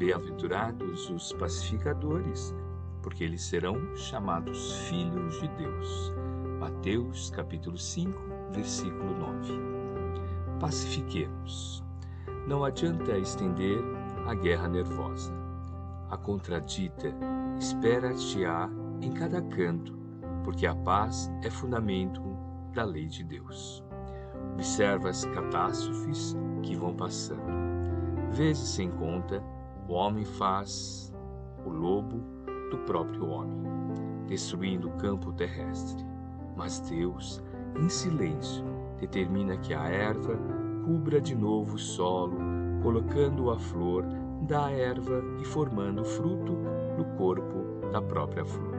Bem-aventurados os pacificadores, porque eles serão chamados filhos de Deus. Mateus capítulo 5, versículo 9. Pacifiquemos. Não adianta estender a guerra nervosa. A contradita espera-te-á em cada canto, porque a paz é fundamento da lei de Deus. Observa as catástrofes que vão passando. Vezes sem conta, o homem faz o lobo do próprio homem, destruindo o campo terrestre. Mas Deus, em silêncio, determina que a erva cubra de novo o solo, colocando a flor da erva e formando fruto no corpo da própria flor.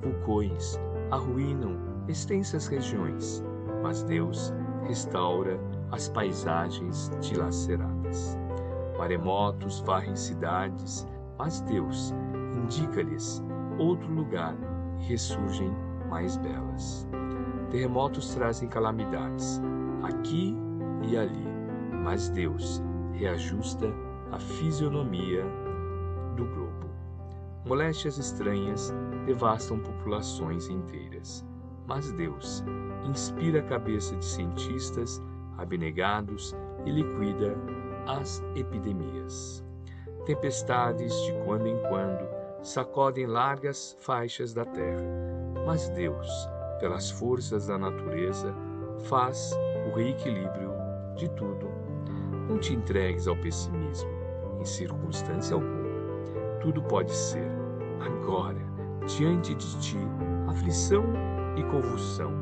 Vulcões arruinam extensas regiões, mas Deus restaura as paisagens dilaceradas. Maremotos varrem cidades, mas Deus indica-lhes outro lugar e ressurgem mais belas. Terremotos trazem calamidades, aqui e ali, mas Deus reajusta a fisionomia do globo. Moléstias estranhas devastam populações inteiras, mas Deus inspira a cabeça de cientistas abnegados e liquida as epidemias. Tempestades, de quando em quando, sacodem largas faixas da terra, mas Deus, pelas forças da natureza, faz o reequilíbrio de tudo. Não te entregues ao pessimismo, em circunstância alguma. Tudo pode ser, agora, diante de ti, aflição e convulsão.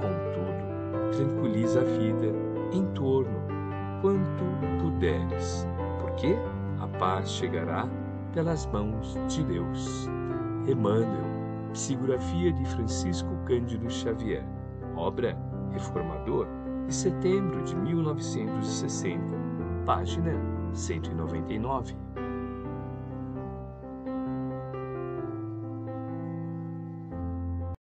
Contudo, tranquiliza a vida em torno quanto puderes, porque a paz chegará pelas mãos de Deus. Emmanuel, psicografia de Francisco Cândido Xavier, obra Reformador, de setembro de 1960, página 199.